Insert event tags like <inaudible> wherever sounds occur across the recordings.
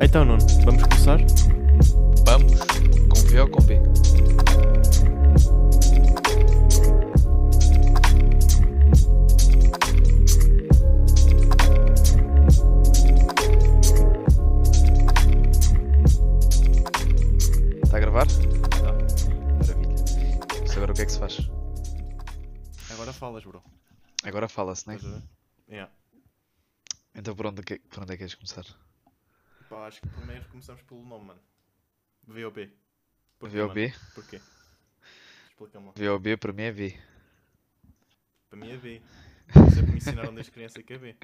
Então, Nuno, vamos começar? Vamos, com V ou com B? Está a gravar? Tá. Maravilha. Mas agora o que é que se faz? Agora falas, bro. Agora fala-se, né? A ver? Yeah. Então por onde, é que- por onde é que queres começar? Pá, acho que primeiro começamos pelo nome, mano. VOB. Porquê, VOB? mano? Porquê? Explica-me lá. VOB para mim é V. Para mim é B. Sempre me ensinaram desde criança que é B.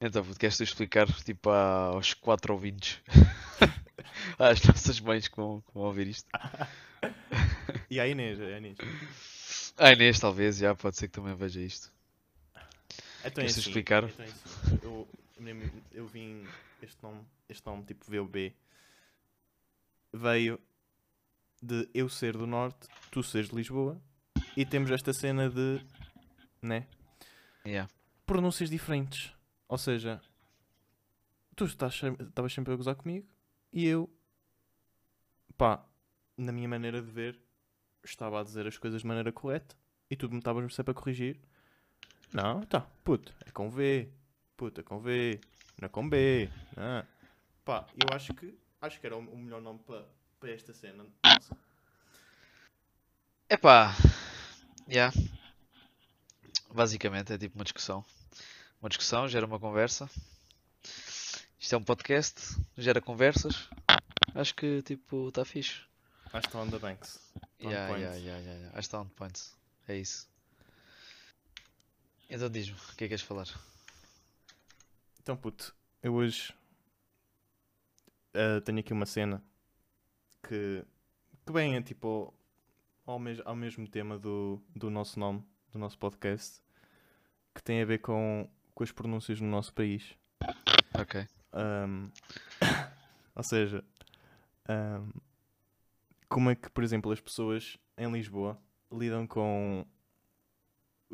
Então, queres tu explicar tipo a- aos quatro ouvintes? <laughs> Às nossas mães que vão, que vão ouvir isto. <laughs> E a Inês, é a Inês. A Inês talvez, já pode ser que também veja isto. Então é Queres assim, explicar? então é assim, Eu, eu, vim este nome, este nome tipo VOB veio de eu ser do norte, tu seres de Lisboa e temos esta cena de né? Yeah. pronúncias diferentes. Ou seja, tu estás estavas sempre a gozar comigo e eu, pá, na minha maneira de ver, estava a dizer as coisas de maneira correta e tu me estavas sempre a corrigir. Não, tá, puto, é com V, puto, é com V, não é com B. Ah. Pá, eu acho que acho que era o, melhor nome para esta cena. nossa. Epá, yeah. Basicamente é tipo uma discussão. Uma discussão gera uma conversa. Isto é um podcast, gera conversas. Acho que tipo está fixe. Acho que está on the banks. On Yeah, point. yeah, yeah, yeah, yeah. Acho que está on point. É isso. Então diz-me, o que é que queres falar? Então, puto, eu hoje ah, tenho aqui uma cena que, que vem é, tipo ao, mes ao mesmo tema do, do nosso nome, do nosso podcast, que tem a ver com, com as pronúncias no nosso país. Ok. Ahm, <coughs> ou seja, ahm, como é que, por exemplo, as pessoas em Lisboa lidam com,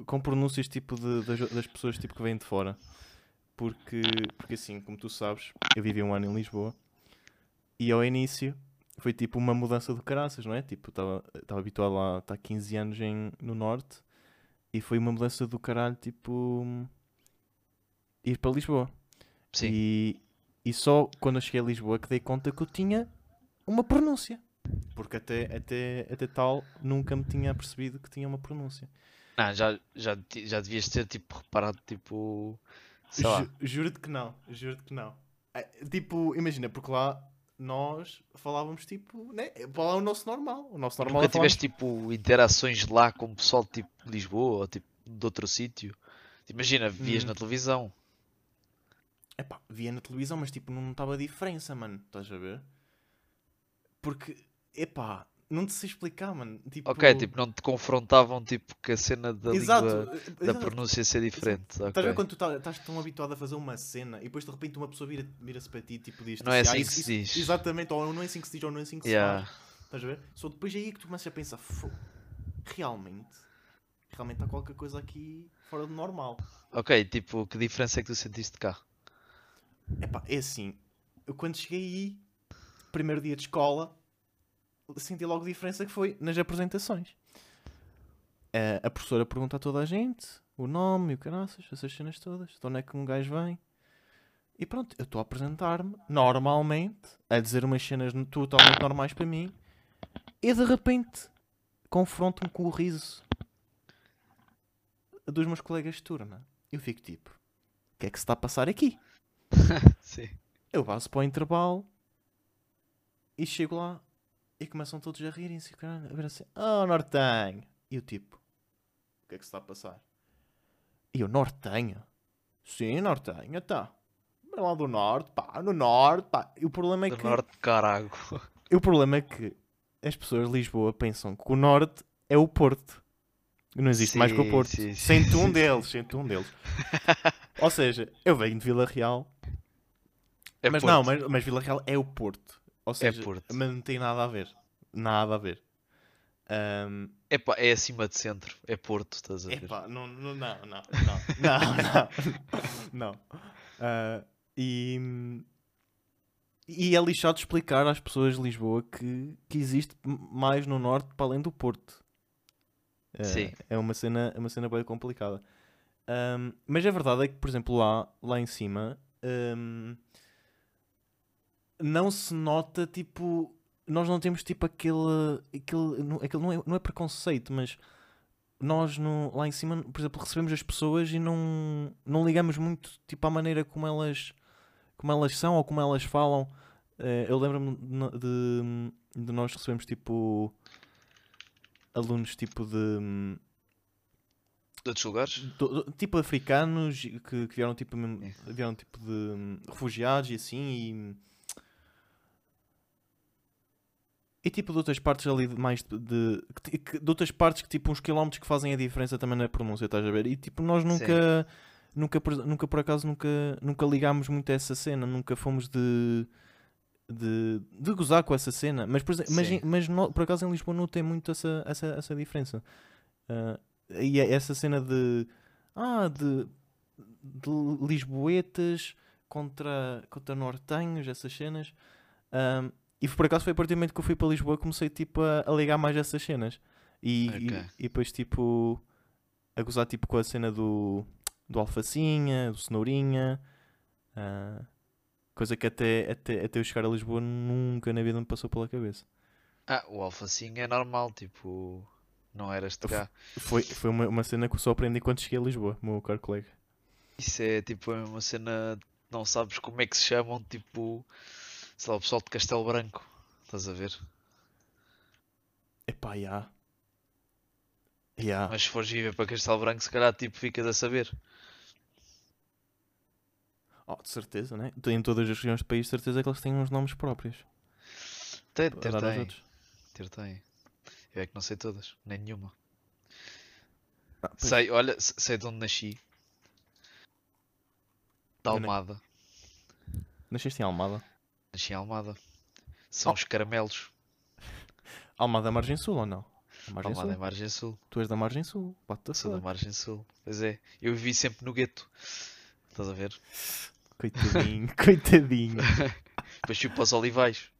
com pronúncias tipo de- das, das pessoas tipo que vêm de fora? Porque, porque assim, como tu sabes, eu vivi um ano em Lisboa e ao início foi tipo uma mudança do caraças, não é? Tipo, estava habituado lá, está 15 anos em, no Norte e foi uma mudança do caralho, tipo, ir para Lisboa. Sim. E, e só quando eu cheguei a Lisboa que dei conta que eu tinha uma pronúncia. Porque até, até, até tal nunca me tinha percebido que tinha uma pronúncia. Não, já, já, já devias ter tipo reparado tipo. Sei lá. Ju- Juro-te que não, juro-te que não. É, Tipo, imagina, porque lá nós falávamos tipo, né? Lá o nosso normal. O nosso normal Nunca é tiveste tipo interações lá com o pessoal tipo de Lisboa ou tipo de outro sítio? Imagina, vias Hum. na televisão. Epá, via na televisão, mas tipo, não estava a diferença, mano. Estás a ver? Porque, epá, não te sei explicar, mano. Tipo, Ok, tipo, não te confrontavam tipo com a cena da exato, língua, da exato. pronúncia ser diferente. Estás a ver quando tu tá- estás tão habituado a fazer uma cena e depois de repente uma pessoa vira- vira-se para ti tipo diz Não é assim que isso, se isso- diz." Exatamente, ou não é assim que se diz ou não é assim que se Yeah. faz. Estás a ver? Só depois é aí que tu começas a pensar, "Fo, realmente, realmente há qualquer coisa aqui fora do normal. Ok, tipo, que diferença é que tu sentiste cá? Epá, é assim, eu quando cheguei aí, primeiro dia de escola, senti logo diferença que foi nas apresentações. Eh, a professora pergunta a toda a gente o nome e o caraças, essas cenas todas, de onde é que um gajo vem. E pronto, eu estou a apresentar-me normalmente, a dizer umas cenas totalmente normais para mim, e de repente confronto-me com o riso dos meus colegas de turma. Eu fico tipo, o que é que se está a passar aqui? <laughs> Eu passo para o intervalo e chego lá e começam todos a rirem-se. A ver assim, oh, Nortenho. E eu tipo, o que é que se está a passar? E eu, Nortenho? Sim, Nortenho, tá. Vem lá do Norte, pá, no Norte, pá. E o problema é Do que. norte carago. <laughs> E o problema é que as pessoas de Lisboa pensam que o Norte é o Porto. Não existe mais que o Sim, Porto. sim, sim, Sente um sim. <laughs> deles, sente um deles. <laughs> Ou seja, eu venho de Vila Real É mas Porto. não, mas, mas Vila Real é o Porto. Ou é seja, é Porto. mas não tem nada a ver. Nada a ver. Um... Epá, é acima de centro, é Porto, estás a ver? Epá, não, não, não, não, não, não, <laughs> não. Uh, e, e é lixado explicar às pessoas de Lisboa que, que existe mais no norte para além do Porto. É, Sim. é uma cena, é uma cena bem complicada. Um, mas a verdade é que, por exemplo, lá, lá em cima, um, não se nota tipo. Nós não temos tipo aquele. aquele, não, aquele não, é, não é preconceito, mas nós no, lá em cima, por exemplo, recebemos as pessoas e não, não ligamos muito tipo, à maneira como elas, como elas são ou como elas falam. Eh, eu lembro-me de, de, nós recebemos tipo alunos tipo de De outros lugares? do- do- tipo africanos que, que vieram tipo É. vieram tipo de refugiados e assim e, e tipo de outras partes ali de mais de, de, de outras partes que tipo uns quilómetros que fazem a diferença também na pronúncia, estás a ver? E tipo nós nunca nunca por, nunca por acaso nunca nunca ligámos muito a essa cena, nunca fomos de de, de gozar com essa cena, mas por, exemplo, mas, mas no- por acaso em Lisboa não tem muito essa, essa, essa diferença. Ah, e é essa cena de ah, de, de lisboetas contra, contra nortenhos, essas cenas. Ahm, e por acaso foi a partir do momento que eu fui para Lisboa comecei tipo, a, a ligar mais essas cenas. E, e, Ok. e depois tipo a gozar tipo, com a cena do, do alfacinha, do cenourinha. ah, coisa que até, até, até eu chegar a Lisboa nunca na vida me passou pela cabeça. Ah, o alfacinho é normal, tipo. Não eras de cá. Foi, foi uma, uma cena que eu só aprendi quando cheguei a Lisboa, meu caro colega. Isso é tipo é uma cena. Não sabes como é que se chamam, tipo. Sei lá, o pessoal de Castelo Branco. Estás a ver? Epá, já. Já. Mas se fores viver para Castelo Branco, se calhar tipo ficas a saber. Oh, de certeza, né? Tem Em todas as regiões do país, de certeza que eles têm uns nomes próprios. Ter aos tem. Ter tem. Eu é que não sei todas, nem nenhuma. Ah. Sei, olha, se- sei de onde nasci. Da Almada. Nasceste em Almada? Nasci em Almada. São Oh. os caramelos. Almada é margem sul ou não? A margem Almada é sul. margem sul. Tu és da margem sul. The Sou da margem sul. Pois é. Eu vivi sempre no gueto. Estás a ver? Coitadinho, <laughs> coitadinho. <laughs> Depois fui para os olivais.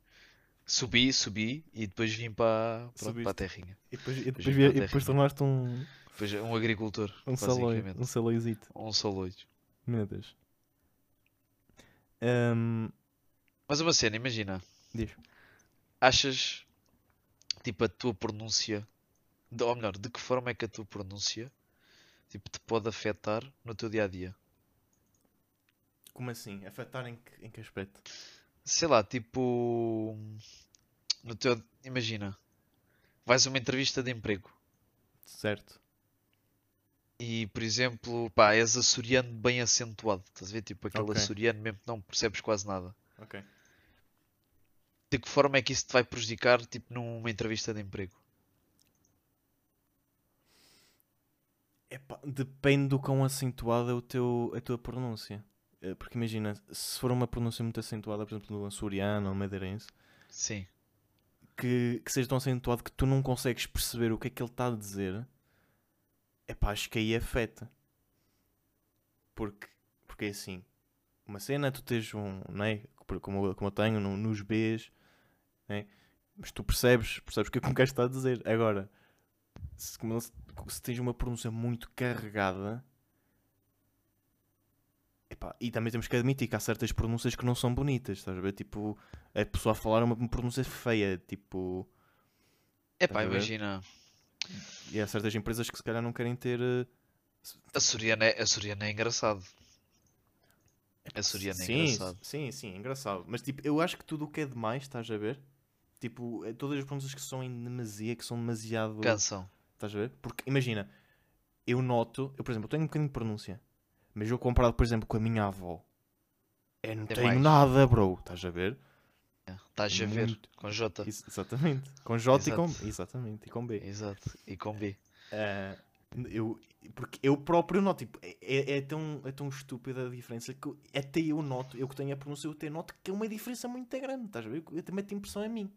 Subi, subi e depois vim para, pronto, para a terrinha. E depois, e depois, para e depois terrinha. tornaste um, Depois um agricultor, um saloi. basicamente. Um saloizito. Um saloio. Meu Deus. Ahm, Mas uma cena, imagina. diz. Achas, tipo, a tua pronúncia, de- ou melhor, de que forma é que a tua pronúncia, tipo, te pode afetar no teu dia-a-dia? Como assim? Afetar em que, em que aspecto? Sei lá, tipo, no teu, imagina, vais a uma entrevista de emprego Certo. e, por exemplo, pá, és açoriano bem acentuado, estás a ver? Tipo, aquele Ok. açoriano mesmo que não percebes quase nada. Ok. De que forma é que isso te vai prejudicar, tipo, numa entrevista de emprego? Epá, depende do quão acentuada é o teu, a tua pronúncia. Eh, Porque imagina, se for uma pronúncia muito acentuada, por exemplo, no açoriano ou madeirense, Sim, que, que seja tão acentuado que tu não consegues perceber o que é que ele está a dizer, epá, acho que aí afeta. Porque, porque é assim, uma cena é tu tens um, não é? Como, eu- como eu tenho no- nos Bs, né? mas tu percebes, percebes o que é que um gajo está a dizer. Agora, se, se tens uma pronúncia muito carregada, epá, e também temos que admitir que há certas pronúncias que não são bonitas, estás a ver? Tipo, a pessoa a falar uma, uma pronúncia feia, tipo. é Estás pá, a ver? imagina, E há certas empresas que se calhar não querem ter. eh, açoriano é, açoriano é engraçado. Açoriano é sim, engraçado. sim, sim, é engraçado. Mas tipo, eu acho que tudo o que é demais, estás a ver? Tipo, eh, todas as pronúncias que são em demasia, que são demasiado. Canção. Estás a ver? Porque imagina, eu noto, eu por exemplo, eu tenho um bocadinho de pronúncia, mas eu comparado, por exemplo, com a minha avó, eu não É tenho mais. nada, bro. Estás a ver? Estás a ver, Muito. com J. Ex- exatamente. Com J e com Exato. Exatamente, e com B. Exato, e com B. Ah, eu, porque eu próprio noto, tipo, é, é, é tão, é tão estúpida a diferença que eu- até eu noto, eu que tenho a pronúncia, eu até noto que é uma diferença muito grande, estás a ver? Eu até meto impressão a mim,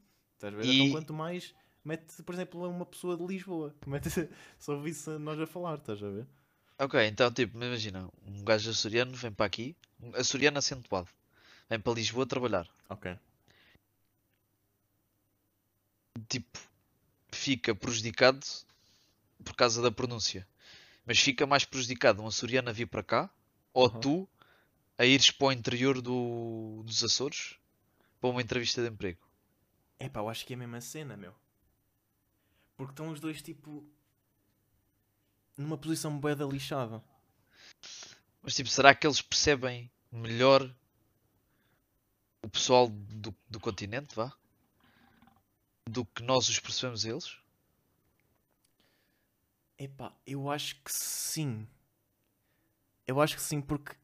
estás a ver? E- Então quanto mais mete, por exemplo, uma pessoa de Lisboa, mete, <laughs> só ouvisse nós a falar, estás a ver? Ok, então tipo, imagina, um gajo açoriano vem para aqui, um açoriano acentuado, vem para Lisboa trabalhar. Ok. Tipo, fica prejudicado por causa da pronúncia. Mas fica mais prejudicado um açoriano a vir para cá, ou Uhum. tu a ires para o interior do- dos Açores para uma entrevista de emprego. Epá, eu acho que é a mesma cena, meu. Porque estão os dois, tipo, numa posição bué da lixada. Mas tipo, será que eles percebem melhor o pessoal do, do continente, vá? Do que nós os percebemos eles? Epá, eu acho que sim. Eu acho que sim, porque.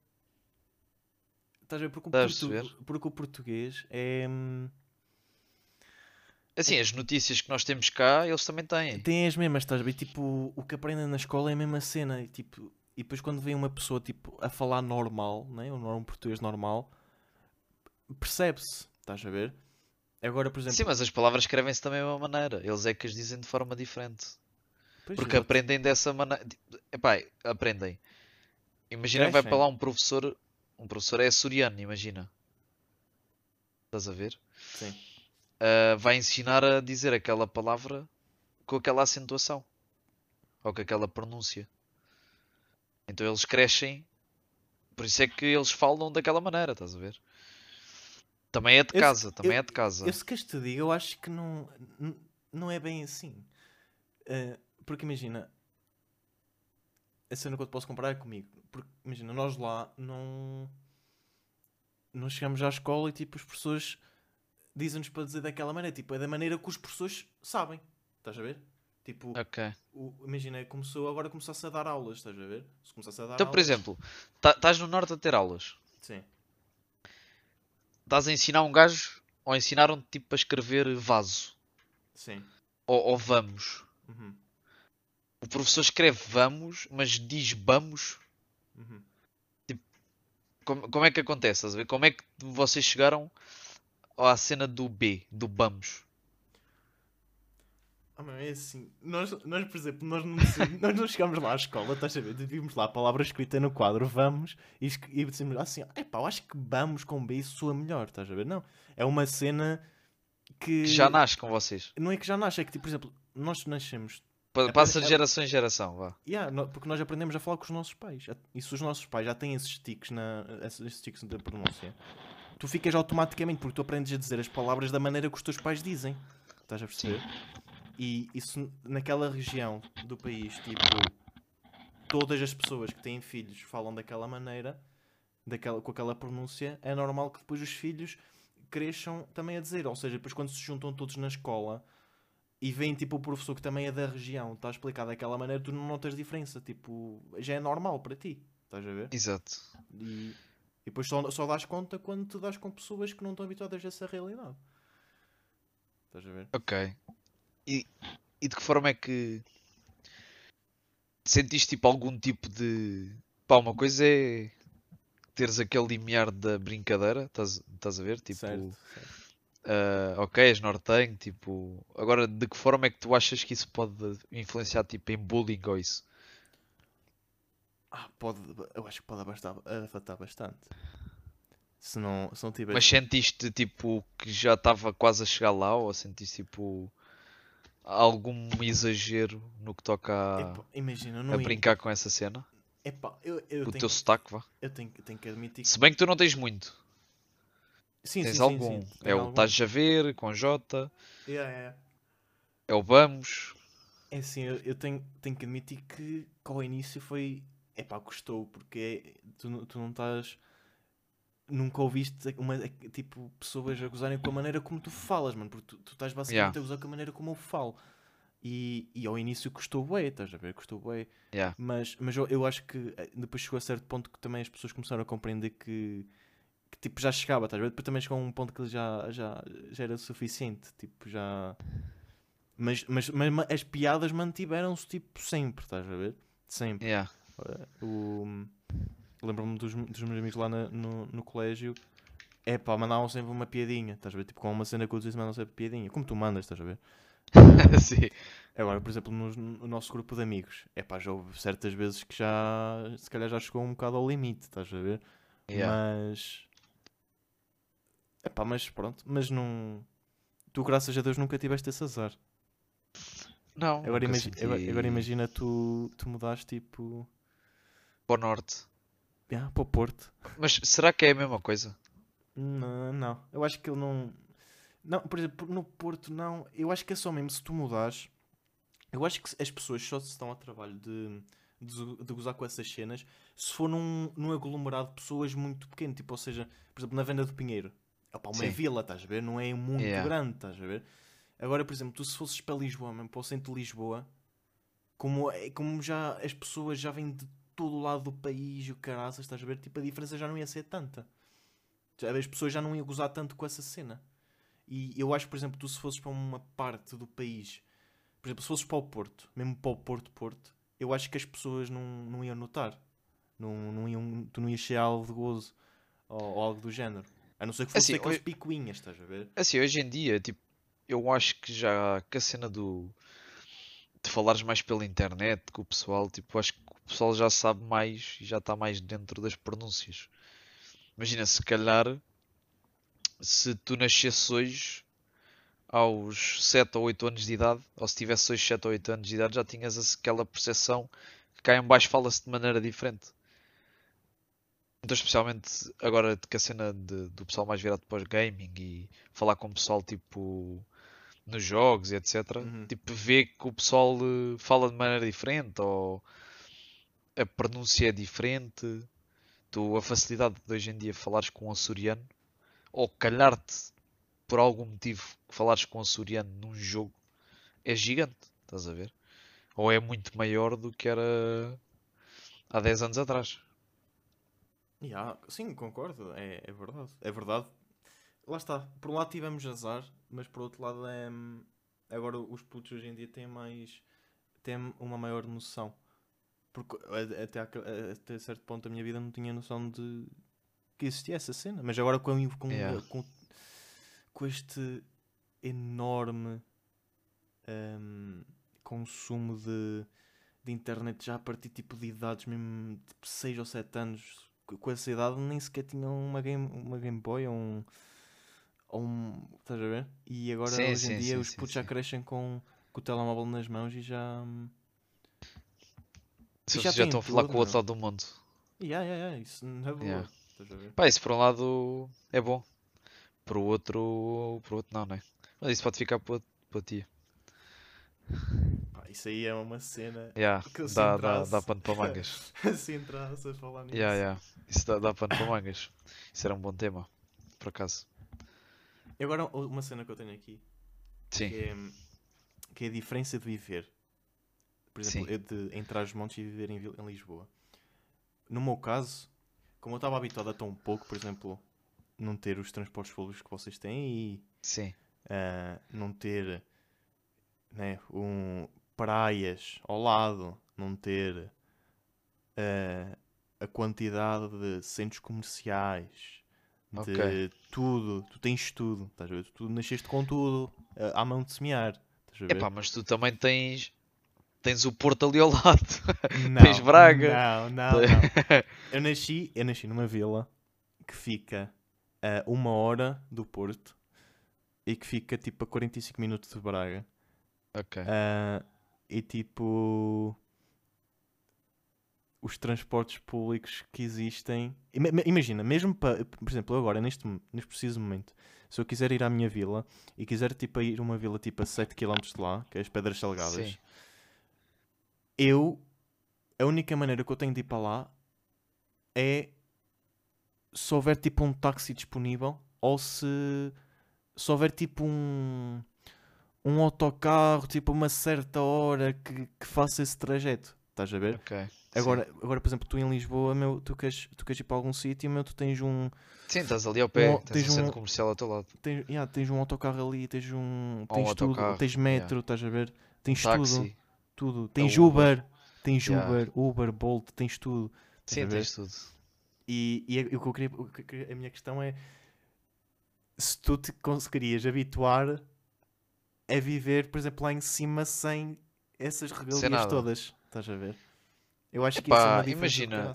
Estás a ver? Porque o, portu- porque o português é. Assim, as notícias que nós temos cá, eles também têm. Tem as mesmas, estás a ver? Tipo, o que aprendem na escola é a mesma cena. E, tipo, e depois quando vem uma pessoa tipo, a falar normal, né? um, um português normal, percebe-se, estás a ver? Agora, por exemplo. Sim, mas as palavras escrevem-se da mesma maneira. Eles é que as dizem de forma diferente. pois, Porque exato. aprendem dessa maneira. Epá, aprendem. Imagina que vai para Crescem. lá um professor. Um professor é açoriano, imagina. Estás a ver? Sim. Ah, vai ensinar a dizer aquela palavra com aquela acentuação. Ou com aquela pronúncia. Então eles crescem. Por isso é que eles falam daquela maneira, estás a ver? Também é de Eu- casa, também eu- é de casa. Eu se queres te digo, eu acho que não, não é bem assim. Eh, porque imagina, a cena que eu te posso comparar é comigo. Porque imagina, nós lá não. Não chegamos à escola e tipo, os professores dizem-nos para dizer daquela maneira. Tipo, é da maneira que os professores sabem. Estás a ver? Tipo, Ok. o- imagina, começou, agora começasse a dar aulas, estás a ver? Se começasse a dar Então, por aulas- exemplo, tá- estás no norte a ter aulas. Sim. Estás a ensinar um gajo ou ensinaram-te tipo a escrever vaso Sim. ou, ou vamos. Uhum. O professor escreve vamos, mas diz vamos. Uhum. Como, como é que acontece? Estás a ver? Como é que vocês chegaram à cena do B, do vamos? Ah, é assim. Nós, nós, por exemplo, nós não, <laughs> nós não chegámos lá à escola, estás a ver? Vimos lá a palavra escrita no quadro, vamos, e, e dissemos assim: é pá, eu acho que vamos com B isso soa melhor, estás a ver? Não. É uma cena que. Que já nasce com vocês. Não é que já nasce, é que, tipo, por exemplo, nós nascemos. Pa- Passa de geração em geração, vá. Yeah, porque nós aprendemos a falar com os nossos pais. E se os nossos pais já têm esses tiques, na, esses esses tiques da pronúncia, tu ficas automaticamente, porque tu aprendes a dizer as palavras da maneira que os teus pais dizem. Estás a perceber? E isso naquela região do país, tipo, todas as pessoas que têm filhos falam daquela maneira, daquela, com aquela pronúncia, é normal que depois os filhos cresçam também a dizer. Ou seja, depois quando se juntam todos na escola e vem tipo o professor que também é da região, está a explicar daquela maneira, tu não notas diferença. Tipo, já é normal para ti. Estás a ver? Exato. E, e depois só, só dás conta quando te dás com pessoas que não estão habituadas a essa realidade. Estás a ver? Ok. E, e de que forma é que sentiste tipo algum tipo de. Pá, uma coisa é teres aquele limiar da brincadeira, estás, estás a ver? Tipo, certo, certo. ah, ok, és nortenho, tipo. Agora, de que forma é que tu achas que isso pode influenciar tipo em bullying ou isso? Ah, pode, eu acho que pode afastar, afetar bastante. Se não, se não tiver. Mas sentiste tipo que já estava quase a chegar lá ou sentiste tipo algum exagero no que toca a, Epá, imagina, a ia- brincar com essa cena? Epá, eu, eu, O tenho, teu sotaque, vá. eu tenho, tenho que admitir que. Se bem que tu não tens muito. Sim, Tens sim, sim, algum. sim, É tenho o estás a ver, com J, Yeah, yeah. é o vamos. É assim, eu, eu tenho, tenho que admitir que, que ao início foi. Epá, custou, porque é- tu, não- tu não estás. Nunca ouviste uma, tipo, pessoas a gozarem com a maneira como tu falas, mano, porque tu, tu estás basicamente Yeah. a gozar com a maneira como eu falo. E, e ao início custou bué, estás a ver? Custou bué. Yeah. Mas, mas eu, eu acho que eh, depois chegou a certo ponto que também as pessoas começaram a compreender que, que tipo, já chegava, estás a ver? Depois também chegou a um ponto que já, já, já era suficiente, tipo, já... Mas, mas, mas ma- as piadas mantiveram-se, tipo, sempre, estás a ver? Sempre. Yeah. Lembro-me dos, dos meus amigos lá na- no, no colégio, é pá, mandavam sempre uma piadinha, estás a ver? Tipo, com uma cena que eu disse, mandam sempre piadinha, como tu mandas, estás a ver? <laughs> Sim. Agora, por exemplo, no, no nosso grupo de amigos, é pá, já houve certas vezes que já, se calhar já chegou um bocado ao limite, estás a ver? Yeah. Mas, é pá, mas pronto, mas não, tu graças a Deus nunca tiveste esse azar. Não, Agora, imagi- agora, agora imagina tu, tu mudaste tipo, para o norte. ah, para o Porto. Mas será que é a mesma coisa? Não, não, eu acho que ele não, não, por exemplo, no Porto não, eu acho que é só mesmo se tu mudares, eu acho que as pessoas só se estão ao trabalho de, de, de gozar com essas cenas se for num, num aglomerado de pessoas muito pequeno, tipo, ou seja, por exemplo, na Venda do Pinheiro, Opa, uma Sim. vila, estás a ver? Não é muito Yeah. grande, estás a ver? Agora, por exemplo, tu se fosses para Lisboa, mesmo para o centro de Lisboa, como, é- como já as pessoas já vêm de todo o lado do país e o caraças, estás a ver? Tipo, a diferença já não ia ser tanta. As pessoas já não iam gozar tanto com essa cena. E eu acho, por exemplo, tu se fosses para uma parte do país, por exemplo, se fosses para o Porto, mesmo para o Porto, Porto, eu acho que as pessoas não, não iam notar. Não, não iam, tu não ias ser algo de gozo ou, ou algo do género. A não ser que fosse Assim, aqueles oi- picuinhas, estás a ver? Assim, hoje em dia, tipo, eu acho que já que a cena do de falares mais pela internet com o pessoal, tipo, acho que pessoal já sabe mais e já está mais dentro das pronúncias. Imagina, se calhar, se tu nascesses hoje aos 7 ou 8 anos de idade, ou se tivesse hoje 7 ou 8 anos de idade, já tinhas aquela percepção que cá em baixo fala-se de maneira diferente. Então, especialmente agora que a cena de- do pessoal mais virado para o gaming e falar com o pessoal tipo nos jogos e etc. Uhum. Tipo, vê que o pessoal eh, fala de maneira diferente ou a pronúncia é diferente. Tu, a facilidade de hoje em dia falares com um açoriano ou calhar-te por algum motivo que falares com um açoriano num jogo é gigante, estás a ver? Ou é muito maior do que era há 10 anos atrás. Ya, sim, concordo, é, é verdade. É verdade. Lá está. Por um lado tivemos azar, mas por outro lado é. hum, Agora os putos hoje em dia têm mais. têm uma maior noção. Porque até, até certo ponto da minha vida não tinha noção de que existia essa cena. Mas agora com, com, Yeah. com, com este enorme hum, consumo de, de internet já a partir tipo de idades mesmo tipo 6 ou 7 anos co- com essa idade nem sequer tinham uma Game, uma game Boy ou um, ou um estás a ver? E agora Sim, hoje em sim, dia sim, os putos já crescem com, com o telemóvel nas mãos e já hum, Se já já estão a falar com o tudo, outro meu. lado do mundo. yeah, yeah, yeah, isso não é boa Yeah. Pá, isso por um lado é bom. Por o outro, por outro não, né? Mas isso pode ficar para para ti. Pá, isso aí é uma cena Yeah, <laughs> que dá, dá, dá pano para mangas. <laughs> se entrasse a falar nisso Yeah, yeah. Isso dá, dá pano para mangas. Isso era um bom tema, por acaso. E agora uma cena que eu tenho aqui Sim, que é, que é a diferença de viver. Por exemplo, Sim. eu de entrar os montes e viver em, em Lisboa. No meu caso, como eu estava habituado a tão pouco, por exemplo, não ter os transportes públicos que vocês têm e sim, ah, não ter né, um, praias ao lado, não ter ah, a quantidade de centros comerciais, de Ok. tudo, tu tens tudo, estás a ver? Tu nasceste com tudo ah, à mão de semear. Estás a ver? Epá, mas tu também tens tens o Porto ali ao lado. <laughs> Não, Tens Braga. Não, não, não. <laughs> Eu nasci, eu nasci numa vila que fica a uma hora do Porto e que fica tipo a 45 minutos de Braga. Ok. Ah, e tipo os transportes públicos que existem. Ima- ima- Imagina, mesmo para, por exemplo, eu agora, neste, neste preciso momento, se eu quiser ir à minha vila e quiser tipo, ir a uma vila tipo a 7 km de lá, que é as Pedras Salgadas, Sim. Eu a única maneira que eu tenho de ir para lá é se houver tipo um táxi disponível ou se, se houver tipo um um autocarro tipo uma certa hora que, que faça esse trajeto estás a ver? Ok. Agora, agora, por exemplo, tu em Lisboa, meu, tu, queres, tu queres ir para algum sítio, meu, tu tens um, Sim, estás ali ao pé, Um- tens, tens um centro comercial ao teu lado. tens, yeah, tens um autocarro ali, tens um, Ou um tens tudo, tens metro, estás a ver? Tens Táxi. tudo, tens É Uber. Uber, tens Yeah. Uber, Uber, Bolt, tens tudo. Sim, tens tudo. E, e a- o que eu queria, que eu queria- a minha questão é se tu te conseguirias habituar a viver, por exemplo, lá em cima sem essas regalias todas. Estás a ver? Eu acho que isso é Epá, uma diferença imagina.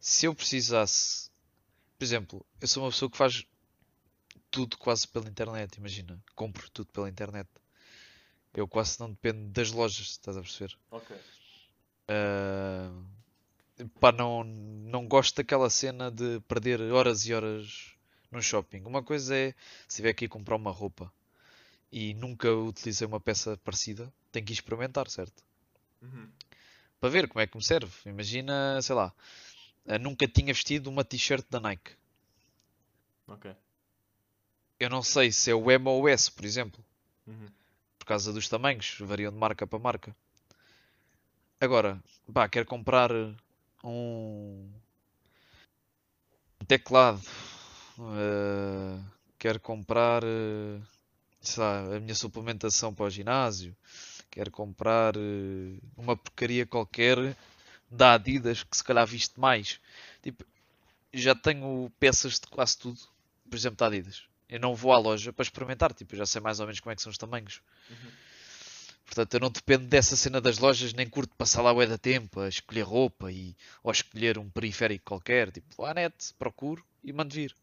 Se eu precisasse, por exemplo, eu sou uma pessoa que faz tudo quase pela internet, imagina, compro tudo pela internet. Eu quase não dependo das lojas, estás a perceber? Ok. Ah, pá, não, não gosto daquela cena de perder horas e horas no shopping. Uma coisa é se tiver que ir comprar uma roupa e nunca utilizei uma peça parecida, tenho que experimentar, certo? Uhum. Para ver como é que me serve. Imagina, sei lá, ah, nunca tinha vestido uma t-shirt da Nike. Ok. Eu não sei se é o M ou o S, por exemplo, Uhum. Por causa dos tamanhos, variam de marca para marca. Agora, pá, quero comprar um, um teclado, eh, quero comprar, eh, lá, a minha suplementação para o ginásio, quero comprar eh, uma porcaria qualquer da Adidas que se calhar viste mais. Tipo, já tenho peças de quase tudo, por exemplo, da Adidas. Eu não vou à loja para experimentar, tipo, eu já sei mais ou menos como é que são os tamanhos. Uhum. Portanto, eu não dependo dessa cena das lojas, nem curto passar lá bué da tempo a escolher roupa e, ou a escolher um periférico qualquer. Tipo, vou à net, procuro e mando vir.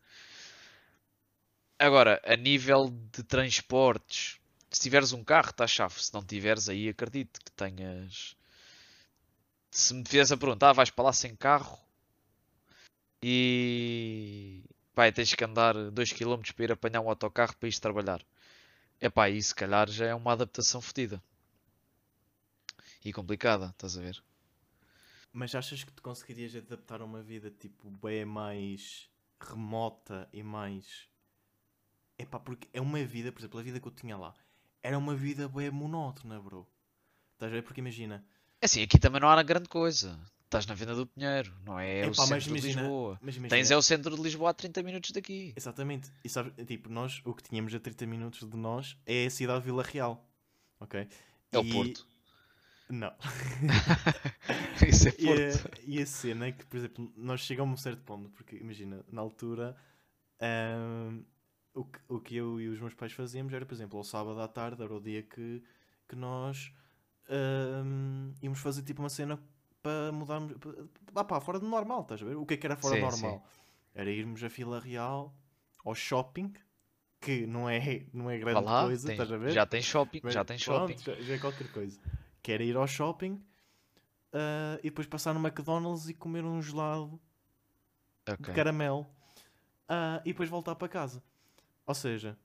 Agora, a nível de transportes, se tiveres um carro, está chave. Se não tiveres, aí acredito que tenhas. Se me fizesse a pergunta, ah, vais para lá sem carro e. Pai, tens que andar 2km para ir apanhar um autocarro para ir trabalhar. Epá, aí se calhar já é uma adaptação fodida. E complicada, estás a ver? Mas achas que tu conseguirias adaptar a uma vida tipo bem mais remota e mais. Epá, porque é uma vida, por exemplo, a vida que eu tinha lá era uma vida bem monótona, bro. Estás a ver? Porque imagina, É assim, aqui também não há grande coisa. Estás na Venda do Pinheiro, não é o Epá, mas centro de imagina- Lisboa. imagina Tens é o centro de Lisboa a 30 minutos daqui. Exatamente. E sabe, tipo, nós, o que tínhamos a 30 minutos de nós é a cidade de Vila Real. Ok? É o E- Porto. Não. <laughs> Isso é E Porto. a, e a cena é que, por exemplo, nós chegamos a um certo ponto, porque imagina, na altura, ahm, o, que, o que eu e os meus pais fazíamos era, por exemplo, ao sábado à tarde, era o dia que, que nós ahm, íamos fazer tipo uma cena para mudarmos, para, pá, fora do normal, estás a ver? O que é que era fora do Sim, normal? Era irmos a Vila Real, ao shopping, que não é, não é grande lá, coisa, tem- estás a ver? já tem shopping, Mas já tem pronto, shopping. Já, já é qualquer coisa. Que era ir ao shopping ah, e depois passar no McDonald's e comer um gelado de Ok. caramelo ah, e depois voltar para casa. Ou seja,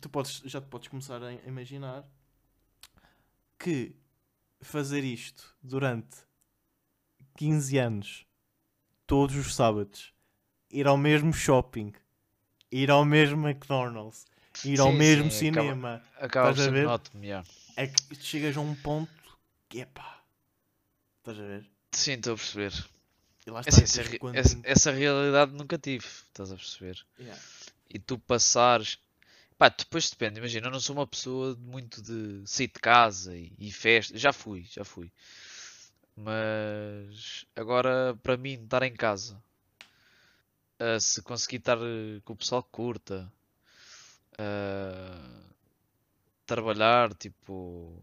tu podes, já te podes começar a imaginar que fazer isto durante 15 anos, todos os sábados, ir ao mesmo shopping, ir ao mesmo McDonald's, ir ao Sim, mesmo sim, acaba- cinema, Acaba Estás a ver? já. é que chegas a um ponto que é pá. Estás a ver? Sim, estou a perceber. É está, assim, essa, re- quando- essa- essa realidade nunca tive, estás a perceber? Yeah. E tu passares. Pá, depois depende, imagina, eu não sou uma pessoa muito de sair de casa e, e festa. Já fui, já fui. Mas agora, para mim, estar em casa, ah, se conseguir estar eh, com o pessoal curta, ah, trabalhar, tipo,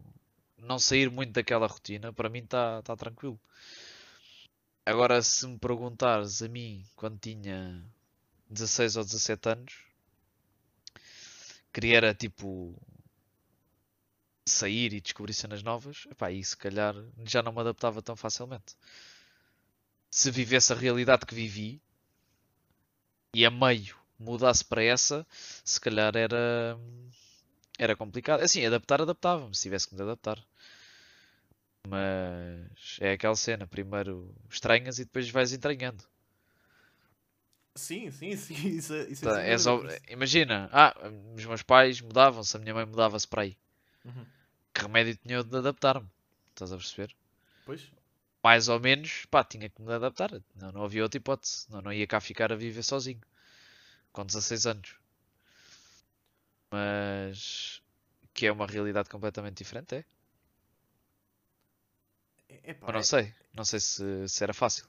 não sair muito daquela rotina, para mim está tá tranquilo. Agora, se me perguntares a mim, quando tinha 16 ou 17 anos, queria era tipo sair e descobrir cenas novas, epá, aí se calhar já não me adaptava tão facilmente. Se vivesse a realidade que vivi e a meio mudasse para essa, se calhar era era complicado. Assim, adaptar, adaptava-me, se tivesse que me adaptar. Mas é aquela cena, primeiro estranhas e depois vais entranhando. Sim, sim, sim. Isso, é- isso é Tá, isso- Imagina, ah, os meus pais mudavam-se, a minha mãe mudava-se para aí. Uhum. Que remédio tinha eu de adaptar-me? Estás a perceber? Pois. Mais ou menos, pá, tinha que me adaptar. Não, não havia outra hipótese. Não, não ia cá ficar a viver sozinho. Com 16 anos. Mas que é uma realidade completamente diferente, é? É, epá, Mas não é- sei. Não sei se, se era fácil.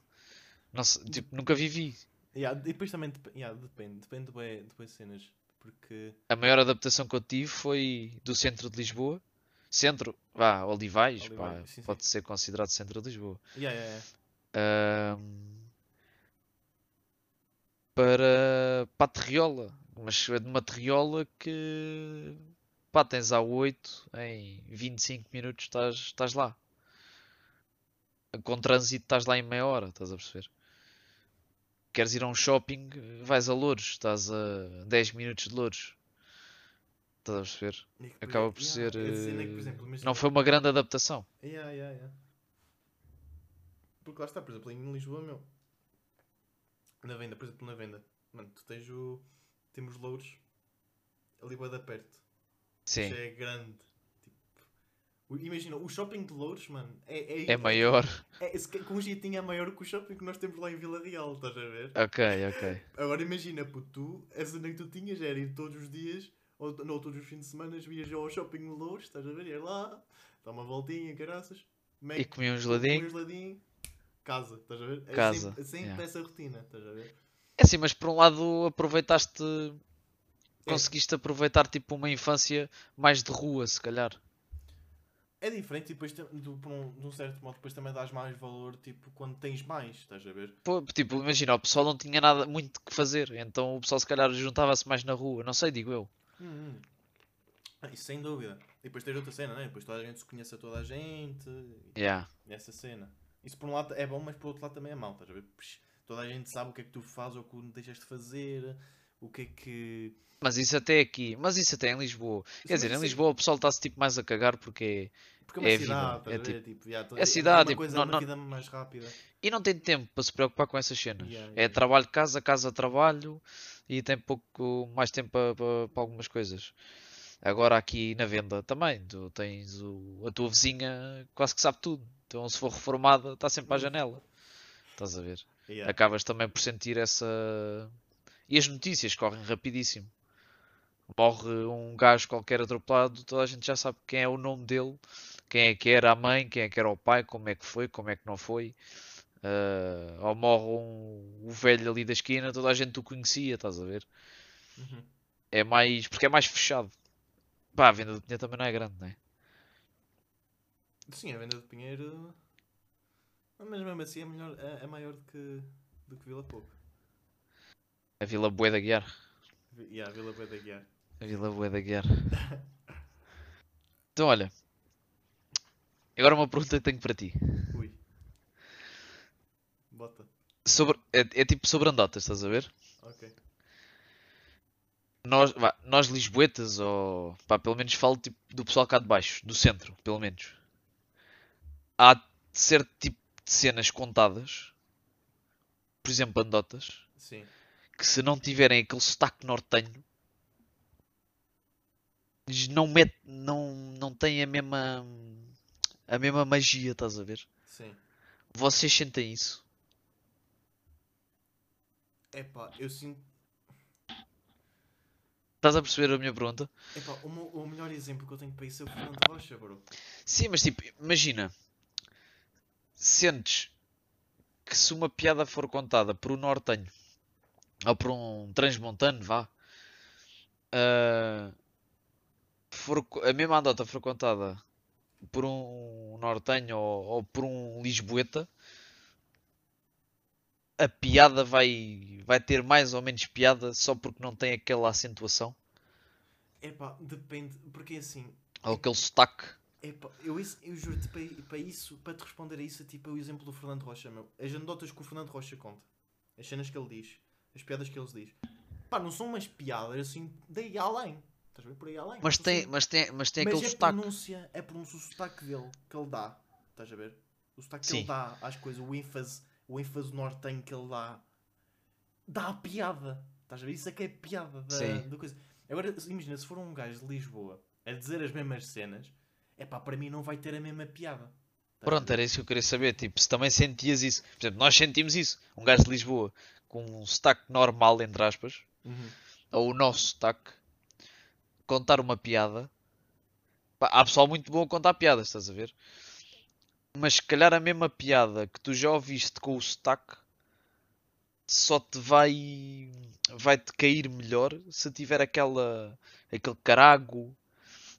Não sei, tipo, nunca vivi. Yeah, e depois também dep- yeah, depende, depende de bué cenas. Por Porque. A maior adaptação que eu tive foi do centro de Lisboa. Centro, vá, Olivais, Olivais, pá, sim, sim. pode ser considerado centro de Lisboa. Yeah, yeah, yeah. Ahm, para, para a Terriola. Mas é de uma Terriola que pá, tens a 8 em 25 minutos estás, estás lá. Com trânsito estás lá em meia hora, estás a perceber? Queres ir a um shopping, vais a Louros, estás a 10 minutos de Louros. Estás a perceber? Acaba por ser. é eh, Não foi uma grande adaptação. Yeah, yeah, yeah. Porque lá está, por exemplo, em Lisboa, meu. Na venda, por exemplo, na venda. Mano, tu tens o. Temos louros ali da perto. Sim, é grande. Imagina, o shopping de Louros, mano, é, é, é maior. É, esse que- com um jeitinho é maior que o shopping que nós temos lá em Vila Real, estás a ver? Ok, ok. Agora imagina, puto, tu, a cena que tu tinhas era ir todos os dias, ou não todos os fins de semana, ias ao shopping de Louros, estás a ver? Ir lá, dá uma voltinha, caraças. Mac, E comi um geladinho. um geladinho, casa, estás a ver? É Casa, sempre, é sempre yeah. essa rotina, estás a ver? É assim, mas por um lado aproveitaste. Conseguiste aproveitar tipo uma infância mais de rua, se calhar. É diferente e depois, por um, de um certo modo, depois também dás mais valor, tipo, quando tens mais, estás a ver? Pô, tipo, imagina, o pessoal não tinha nada muito que fazer, então o pessoal se calhar juntava-se mais na rua, não sei, digo eu. Hum, hum. Ah, Isso sem dúvida. E depois tens outra cena, né? Depois toda a gente se conhece a toda a gente. Yeah. Nessa cena. Isso por um lado é bom, mas por outro lado também é mau, estás a ver? Psh, Toda a gente sabe o que é que tu fazes ou o que não deixas de fazer, o que é que. Mas isso até aqui, mas isso até em Lisboa. Isso Quer dizer, mas em é- Lisboa o pessoal está-se tipo mais a cagar porque Porque é uma é cidade, vida, é a ver? Tipo, já, to- é cidade, tipo, coisa, não- não- vida mais rápida. E não tem tempo para se preocupar com essas cenas. Yeah, É yeah, trabalho, casa, casa, trabalho e tem pouco mais tempo para, para- para algumas coisas. Agora aqui na venda também, tu tens o, a tua vizinha quase que sabe tudo. Então se for reformada está sempre à janela. Estás a ver? Acabas também por sentir essa. E as notícias correm rapidíssimo. Morre um gajo qualquer atropelado, toda a gente já sabe quem é o nome dele, quem é que era a mãe, quem é que era o pai, como é que foi, como é que não foi. Ah, ou morre um, o velho ali da esquina, toda a gente o conhecia, estás a ver? Uhum. É mais. porque é mais fechado. Pá, a venda de dinheiro também não é grande, não é? Sim, a venda de Pinheiro. Mas mesmo assim é, melhor, é, é maior do que, do que Vila Pouco. A Vila Bué da Guiar. Yeah, Vila Bué da Guiar. A Vila Bué da Guiar. Então olha. Agora uma pergunta que tenho para ti. Ui. Bota. Sobre, é, é tipo sobre andotas, estás a ver? Ok. Nós, vá, nós lisboetas, ou pá, pelo menos falo tipo, do pessoal cá de baixo, do centro, pelo menos. Há certo tipo de cenas contadas, por exemplo, andotas, Sim. Que se não tiverem aquele sotaque nortenho, não met, não, não têm a mesma, a mesma magia, estás a ver? Sim. Vocês sentem isso? Epá, eu sinto. Estás a perceber a minha pergunta? Epá, o, meu- o melhor exemplo que eu tenho para isso é o Fernando Rocha, bro. Sim, mas tipo, imagina, sentes que se uma piada for contada por um nortenho ou por um transmontano, vá, ah, for, a mesma andota for contada por um nortenho ou, ou por um lisboeta, a piada vai, vai ter mais ou menos piada só porque não tem aquela acentuação Epá, depende. Porque assim. ou aquele sotaque. Epá, eu, isso- eu juro-te para, para isso, para te responder a isso, é tipo é o exemplo do Fernando Rocha, meu. As anedotas que o Fernando Rocha conta, as cenas que ele diz, as piadas que ele diz, pá, não são umas piadas assim, daí além. Estás a ver por aí além? Mas São tem, assim- mas tem, mas tem mas aquele é sotaque. pronúncia, é pronúncia, o sotaque dele que ele dá. Estás a ver? O sotaque que Sim. ele dá às coisas, o ênfase, o ênfase nortenho que ele dá, dá a piada. Estás a ver? Isso é que é piada da, Sim. da coisa. Agora, imagina, se for um gajo de Lisboa a dizer as mesmas cenas, é pá, para mim não vai ter a mesma piada. Pronto, era isso que eu queria saber. Tipo, se também sentias isso. Por exemplo, nós sentimos isso. Um gajo de Lisboa com um sotaque normal, entre aspas, Uhum. ou o nosso sotaque, contar uma piada. Pá, há pessoal muito bom a contar piadas, estás a ver? Mas se calhar a mesma piada que tu já ouviste com o sotaque só te vai, vai-te cair melhor se tiver aquela, aquele carago,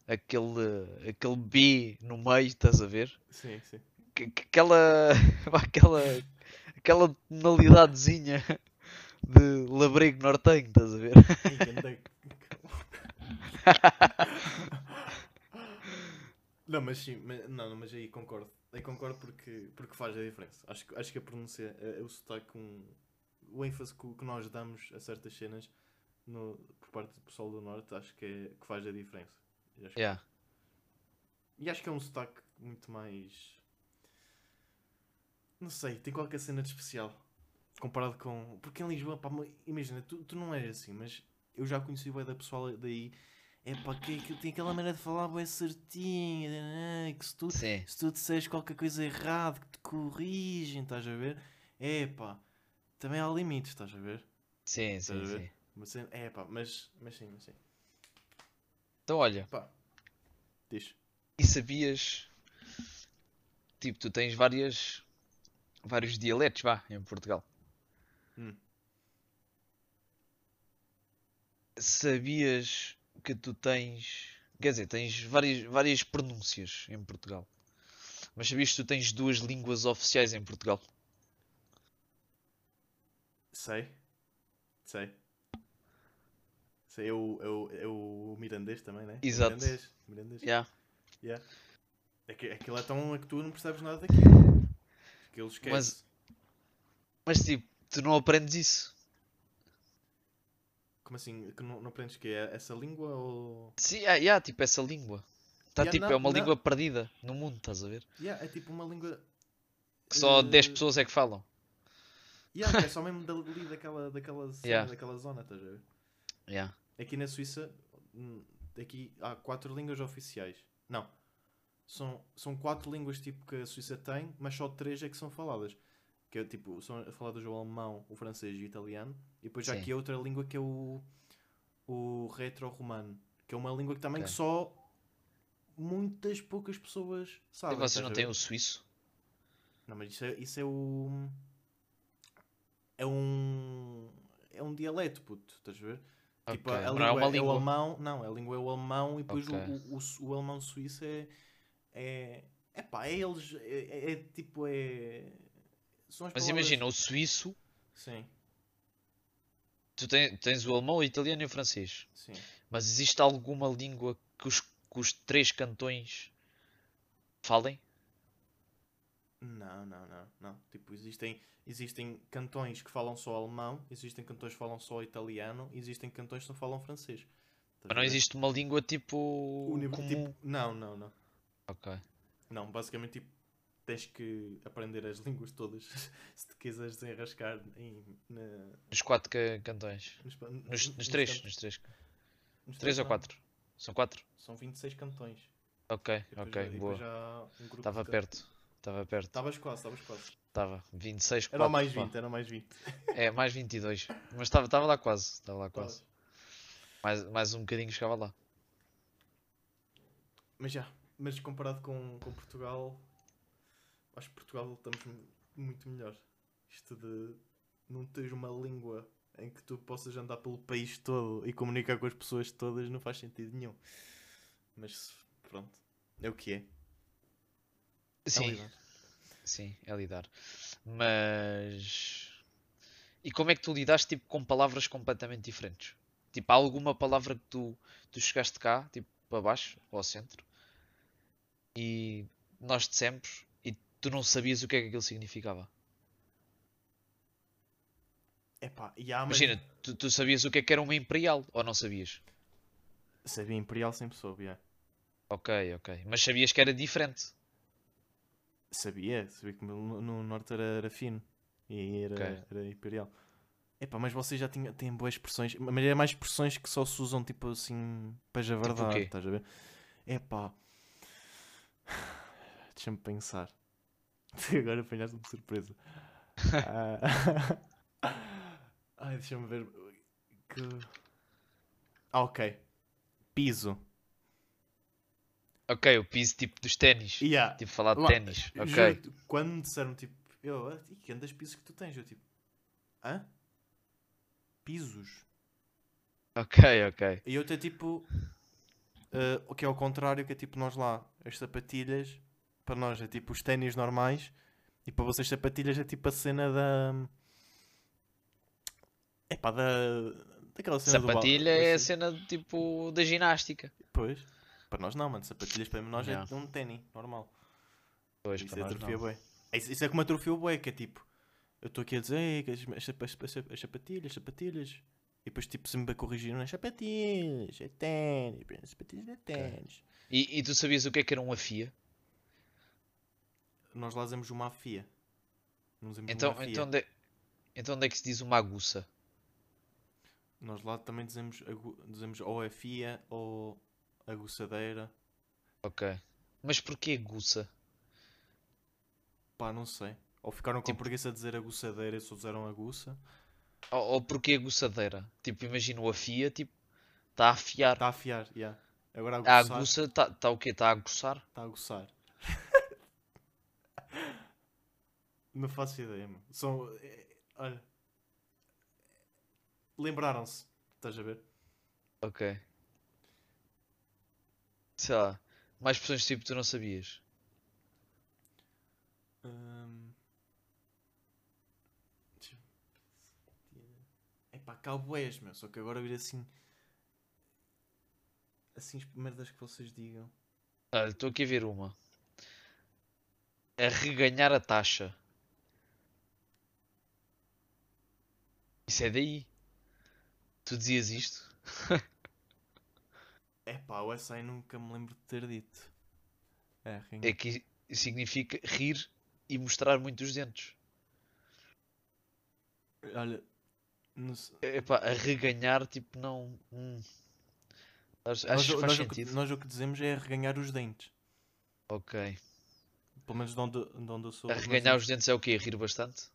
aquele, aquele B no meio, estás a ver? Sim, sim. Que- que- Aquela, <laughs> aquela, aquela tonalidadezinha de labrego nortenho, estás a ver? <laughs> Não, mas sim, mas, não, mas aí concordo. Aí concordo porque, porque faz a diferença. Acho, que- acho que a pronúncia, é o sotaque, um, o ênfase que, que nós damos a certas cenas no, por parte do pessoal do Norte, acho que, é, que faz a diferença. E acho, que- Yeah. e acho que é um sotaque muito mais. Não sei, tem qualquer cena de especial. Comparado com. Porque em Lisboa, pá, imagina, tu, tu não és assim, mas eu já conheci o da pessoal daí. É pá, que, que tem aquela maneira de falar bué certinha, né, que se tu, Sim, se tu disseres qualquer coisa errada, que te corrigem, estás a ver? É pá, também há limites, estás a ver? sim, Estás sim, a ver? sim. Mas, é pá, mas, mas sim, mas sim. Então olha, Pá, diz. e sabias, tipo, tu tens várias, vários dialetos, vá, em Portugal. Hum. Sabias que tu tens, quer dizer, tens várias, várias pronúncias em Portugal. Mas sabias que tu tens duas línguas oficiais em Portugal? Sei. Sei. É o, é o, é o mirandês também, né? Exato. Mirandês. Mirandês. Yeah. Yeah. É que, aquilo é tão é que tu não percebes nada daquilo. Aquilo esquece. Mas- Mas tipo, tu não aprendes isso. Como assim? Que não, não aprendes que é essa língua ou. Sim, yeah, yeah, tipo essa língua. Tá, Yeah, tipo, não, é uma não. língua perdida no mundo, estás a ver? Yeah, é tipo uma língua. Que só Eh, 10 pessoas é que falam. Yeah, que é só mesmo dali daquela, daquela, Yeah. daquela zona, estás a ver? Yeah. Aqui na Suíça, hum, aqui há quatro línguas oficiais. Não. São, são quatro línguas tipo que a Suíça tem, mas só três é que são faladas. Que é tipo, são faladas o alemão, o francês e o italiano. E depois já Sim. aqui é outra língua que é o, o retro-romano. Que é uma língua que também Ok. que só muitas poucas pessoas E sabem. vocês estás não a têm o suíço? Não, mas isso é, isso é o. É um. É um dialeto, puto, estás a ver? Tipo, a, a não é língua uma é, o língua. alemão. Não, a língua é o alemão e depois o- Ok. o, o, su- o alemão suíço é. É. É pá, é eles. É, é- é tipo. É. Mas palavras- imagina, o suíço, Sim, tu tens, tens o alemão, o italiano e o francês. sim. Mas existe alguma língua que os, que os três cantões falem? Não, não, não, não. Tipo, existem, existem cantões que falam só alemão, existem cantões que falam só italiano, existem cantões que só falam francês. Mas não existe uma língua tipo Uni- comum? tipo, não, não, não. Ok. Não, basicamente tipo, tens que aprender as <laughs> línguas todas se te quiseres desenrascar em, na, Nos quatro ca- cantões. nos, Nos, nos nos três, nos três. nos Três ou não. quatro? São quatro? São 26 cantões. Ok, depois ok, já- boa. um Estava can- perto. Estava perto. Estavas quase, estavas quase. Estava. 26, Era 4. mais 20, era mais 20. É, mais 22. Mas estava estava lá quase. Estava lá quase. Mais, mais um bocadinho chegava lá. Mas já, mas comparado com, com Portugal, acho que Portugal estamos mu- muito melhor. Isto de não teres uma língua em que tu possas andar pelo país todo e comunicar com as pessoas todas não faz sentido nenhum. Mas pronto, é o que é. É Sim, lidar. sim, é lidar. Mas. E como é que tu lidaste tipo, com palavras completamente diferentes? Tipo, há alguma palavra que tu, tu chegaste cá, tipo, para baixo ou ao centro, e nós dissemos e tu não sabias o que é que aquilo significava? Epá, e há, mas Imagina, tu, tu sabias o que é que era uma imperial ou não sabias? sabia Imperial sempre soube, é. Ok, ok. Mas sabias que era diferente. Sabia, sabia que no, no norte era, era fino e era, Ok. era Imperial. Epá, mas vocês já tinham, têm boas expressões, mas é mais expressões que só se usam tipo assim para Tipo javardar, quê? estás a ver? Epá, <sighs> deixa-me pensar. <laughs> Agora apanhaste-me de surpresa. Ah, <laughs> Ai, deixa-me ver. Que... Ah, ok. Piso. Ok, o piso tipo dos ténis. Yeah. Tipo, falar de ténis. Ok. Quando me disseram tipo, eu, "Ah, e que andas pisos que tu tens? Eu tipo, hã? Pisos? Ok, ok. E outra é tipo. eh, o que é ao contrário, que é tipo nós lá, as sapatilhas, para nós é tipo os ténis normais, e para vocês sapatilhas é tipo a cena da. É pá, da. Daquela cena do bal- Sapatilha é a assim. cena de, tipo da ginástica. Pois. Para nós não, mano. Sapatilhas para nós Yeah. é um ténis, normal. Pois, Isso para é nós atrofia não. bué. Isso, isso é como atrofia bué, que é tipo... Eu estou aqui a dizer "Ei, que as, as, sap- as, as, as sapatilhas, sapatilhas... E depois tipo se me vai corrigir, não é sapatilhas, é ténis, as sapatilhas é ténis. E, e tu sabias o que é que era um afia? Nós lá dizemos uma afia. Não dizemos Então, uma afia. então, onde é, então onde é que se diz uma aguça? Nós lá também dizemos, agu- dizemos ou afia ou aguçadeira. Ok. Mas porquê aguça? Pá, não sei. Ou ficaram com Tipo- preguiça de dizer aguçadeira e só disseram aguça. Ou, ou porquê aguçadeira? Tipo, imagina o afia, tipo, está a afiar. Está a afiar, já. Agora A aguçar, aguça está tá o quê? Está a aguçar? está a aguçar. <laughs> não faço ideia, mano. São... é- Olha... Lembraram-se. Estás a ver? Ok. Sei lá. Mais expressões tipo tu não sabias. Hum... deixa eu- Epá, cowboys, meu. Só que agora vir assim... Assim, as merdas que vocês digam. Olha, estou aqui a ver uma. A reganhar a taxa. Isso é daí. Tu dizias isto? <laughs> Epá, o SI nunca me lembro de ter dito. É, ring... É que significa rir e mostrar muito os dentes. Olha... Não sei... Epá, a reganhar, tipo, não. hum. Acho, Nós, que o- faz nós, o que, sentido. nós o que dizemos é reganhar os dentes. Ok. Pelo menos de onde, de onde eu sou. A nós reganhar dizemos- os dentes é o quê? Rir bastante?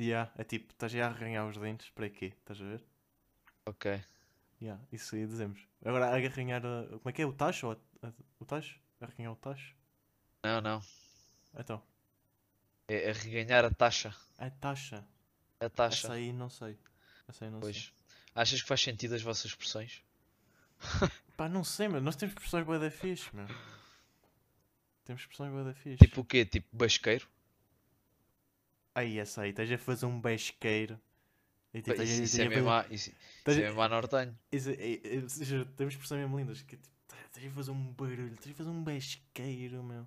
Yeah, é tipo, estás aí a arranhar os dentes, para quê? Estás a ver? Ok. Yeah, isso aí dizemos. Agora, a arranhar. a- Como é que é? O tacho? a- a- O tacho? Arranhar o tacho? Não, não. Então. É a reganhar a taxa. É taxa. A Essa taxa. aí não sei. Essa aí não sei. Pois. Achas que faz sentido as vossas expressões? <laughs> Pá, não sei, mas nós temos expressões boa da fixe, meu. Temos expressões boa da fixe. Tipo o quê? Tipo basqueiro? Aí, essa aí. Estás a fazer um besqueiro. E, tipo, Isso, estás a- isso é estás mesmo fazer- a, isso, estás isso a- é mesmo a nortenho. Isso, é, é, é, temos expressões mesmo lindas. Que é tipo, estás a fazer um barulho, estás a fazer um besqueiro, meu.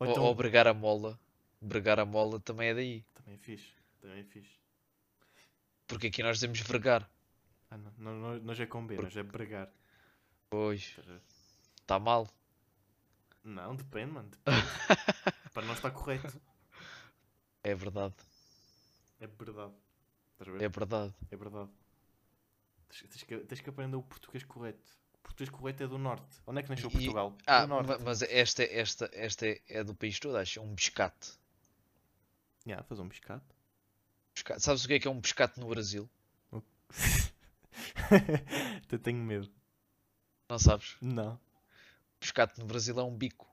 Ou então. ou bregar a mola. Bregar a mola também é daí. Também é fixe. Também é fixe. Porque aqui nós dizemos vergar. Ah, não. não, não nós é com B, nós é bregar. Pois. Estás? Está mal. Não, depende, mano. <laughs> Depende. Para nós está correto. É verdade. É verdade. Estás a ver? É verdade. É verdade. Tens, tens que, tens que aprender o português correto. O português correto é do norte. Onde é que nasceu E- Portugal? Ah, do norte. ma- mas esta, esta, esta é, do país todo, acho. É um biscate. Yeah, fazer um biscate. Pescate. Sabes o que é que é um pescate no Brasil? <laughs> Eu tenho medo. Não sabes? Não. Pescate no Brasil é um bico.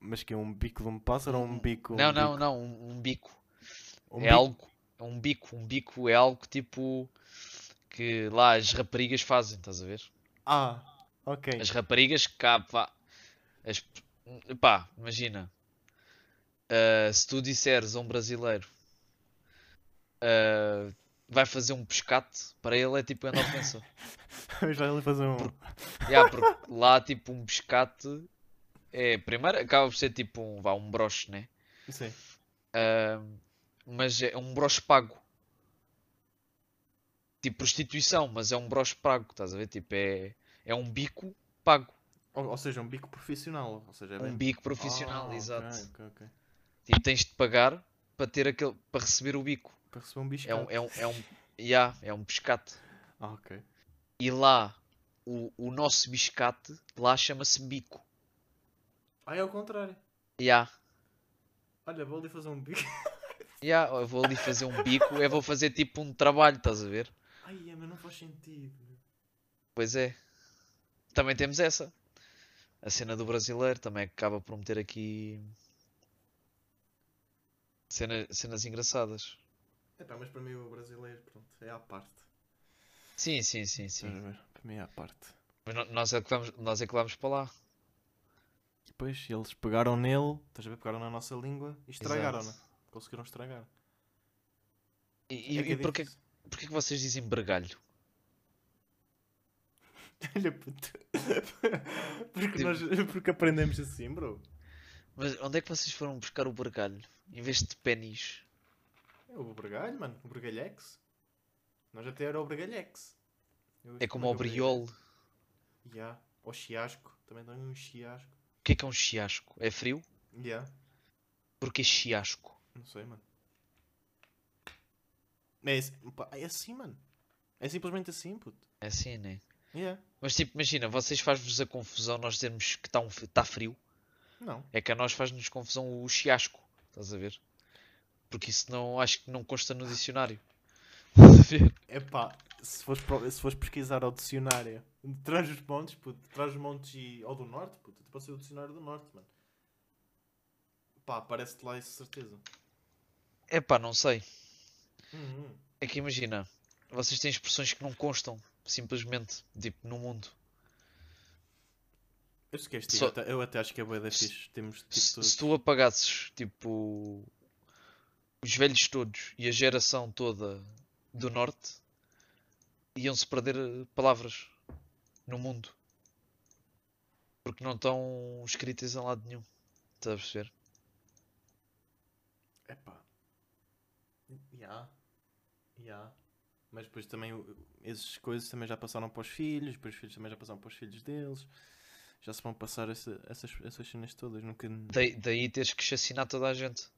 Mas que é um bico de um pássaro ou um bico? Não, um não, bico? não. Um, um bico. Um é bico- algo. É um bico. Um bico é algo tipo. Que lá as raparigas fazem, estás a ver? Ah, ok. As raparigas cá, pá. As, pá, imagina. Ah, se tu disseres a um brasileiro ah, vai fazer um pescate, para ele é tipo uma <laughs> ofensa. Mas vai ali fazer um. Já, porque lá tipo um pescate é. Primeiro acaba por ser tipo um, vá, um broche, né? Sim. Ah, mas é um broche pago. Tipo prostituição, mas é um broche pago, estás a ver? Tipo, é, é um bico pago. Ou, ou seja, um bico profissional. Ou seja, é Um bem... bico profissional, Ah, exato. Ok, ok, ok. Tipo, tens de pagar para ter aquele, para receber o bico. Para receber um É biscate. um, é um, é um, yeah, é um pescate. Ah, ok. E lá, o, o nosso biscate, lá chama-se bico. Ah, é ao contrário. Yeah. Olha, vou ali fazer um bico. <laughs> Yeah, eu vou ali fazer um bico, eu vou fazer tipo um trabalho, estás a ver? Ai, é, mas não faz sentido. Pois é. Também temos essa. A cena do brasileiro também acaba por meter aqui cena- cenas engraçadas. Epá, mas para mim o brasileiro, pronto, é à parte. Sim, sim, sim, sim. Para mim é à parte. Mas nós é que vamos, nós é que vamos para lá. Depois eles pegaram nele, estás a ver? Pegaram na nossa língua e estragaram-na. Conseguiram estragar. E, e, É que é e porquê, porquê que vocês dizem bergalho? <laughs> Olha, puto. <laughs> porque, Tipo- nós, porque aprendemos assim, bro. Mas onde é que vocês foram buscar o bergalho? Em vez de pênis? É o Bergalho, mano. O Bergalhex. Nós até era o Bergalhex. Eu É como o briol. Ya. Ou chiasco. Também tem um chiasco. O que é que é um chiasco? É frio? Ya. Porquê chiasco? Não sei, mano. É, pá, é assim, mano. É simplesmente assim, puto. É assim, né? Yeah. Mas tipo, imagina, vocês faz-vos a confusão nós dizermos que está um, tá frio. Não. É que a nós faz-nos confusão o chiasco. Estás a ver? Porque isso não, acho que não consta no dicionário. <laughs> Estás a ver? É pá, se fores, se fores pesquisar ao dicionário trás os montes, puto, trás os montes e. ou do norte, puto, pode ser o dicionário do norte, mano. Pá, aparece-te lá isso, certeza. É pá, não sei. Uhum. É que imagina, vocês têm expressões que não constam, simplesmente, tipo, no mundo. Eu queres, Só- eu, até, eu até acho que é boa da fixe. Temos tipo Se, todos- se tu apagasses, tipo, os velhos todos e a geração toda do norte, iam-se perder eh, palavras no mundo. Porque não estão escritas em lado nenhum. Estás a perceber? Epá. Ya. Ya. Mas depois também essas coisas também já passaram para os filhos, depois os filhos também já passaram para os filhos deles. Já se vão passar essa- essas, essas cenas todas. Nunca. Daí, daí teres que chacinar toda a gente.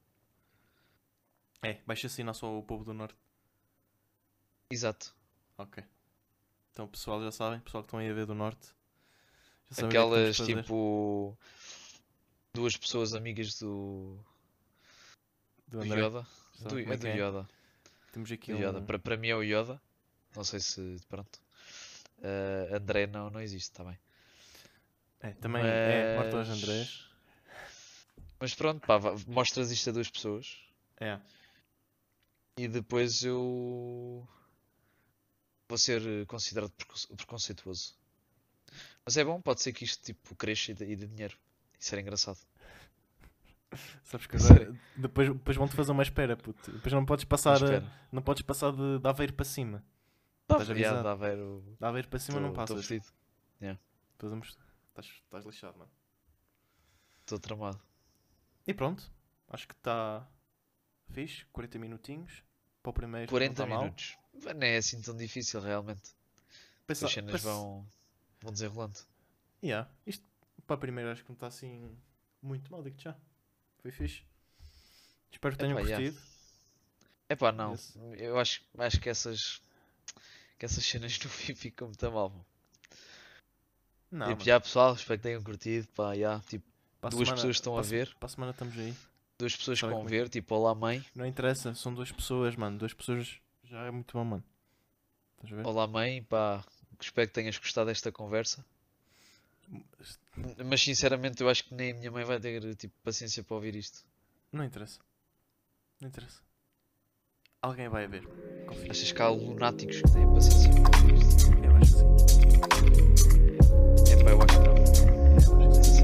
É, vais assinar só o povo do norte. Exato. Ok. Então pessoal já sabem, pessoal que estão aí a ver do norte. Que é que Aquelas fazer. tipo. Duas pessoas amigas do. do Do André. Yoda. Do, sabem como é é do que é. Yoda. Temos aqui Do um... Yoda. Para, para mim é o Yoda. Não sei se. Pronto. Eh, André não, não existe, está bem. É, também é Mas- Morto aos Andrés. Mas pronto, pá, mostras isto a duas pessoas É. e depois eu vou ser eh, considerado preconce- preconceituoso. Mas é bom, pode ser que isto tipo cresça e dê, e dê dinheiro. Isso era engraçado. Sabes que agora depois, depois vão-te fazer uma espera, puto. Depois não podes passar, eh, não podes passar de, de Aveiro para cima. Estás yeah, o. De Aveiro para cima não Estou passas. fedido, Depois vamos- Estás, estás lixado, mano. estou tramado. E pronto. Acho que está fixe. 40 minutinhos. Para o primeiro. não 40 tá mal. Não é assim tão difícil realmente. Pensa, As cenas pensa- vão, vão desenrolando. Yeah. Isto para a primeira acho que não está assim muito mal, digo já. Foi fixe. Espero que tenham Epá, yeah. curtido. Epá, não. Esse- Eu acho, acho que essas que essas cenas <laughs> no fim ficam muito mal. mano. Não, tipo, mano. já pessoal, espero que tenham curtido. Pá, já, tipo, Para a duas semana- pessoas estão a para se- ver. Para a semana estamos aí. duas pessoas que vão é ver, tipo, olá mãe, Não interessa, são duas pessoas, mano. Duas pessoas já é muito bom, mano. Estás a ver? olá mãe, pá, espero que tenhas gostado desta conversa. Mas sinceramente eu acho que nem a minha mãe vai ter tipo paciência para ouvir isto. Não interessa. Não interessa. Alguém vai ver. Confia. Achas que há lunáticos que têm paciência para ouvir isto? Eu acho que sim. É pá, eu acho que não. Eu acho que sim.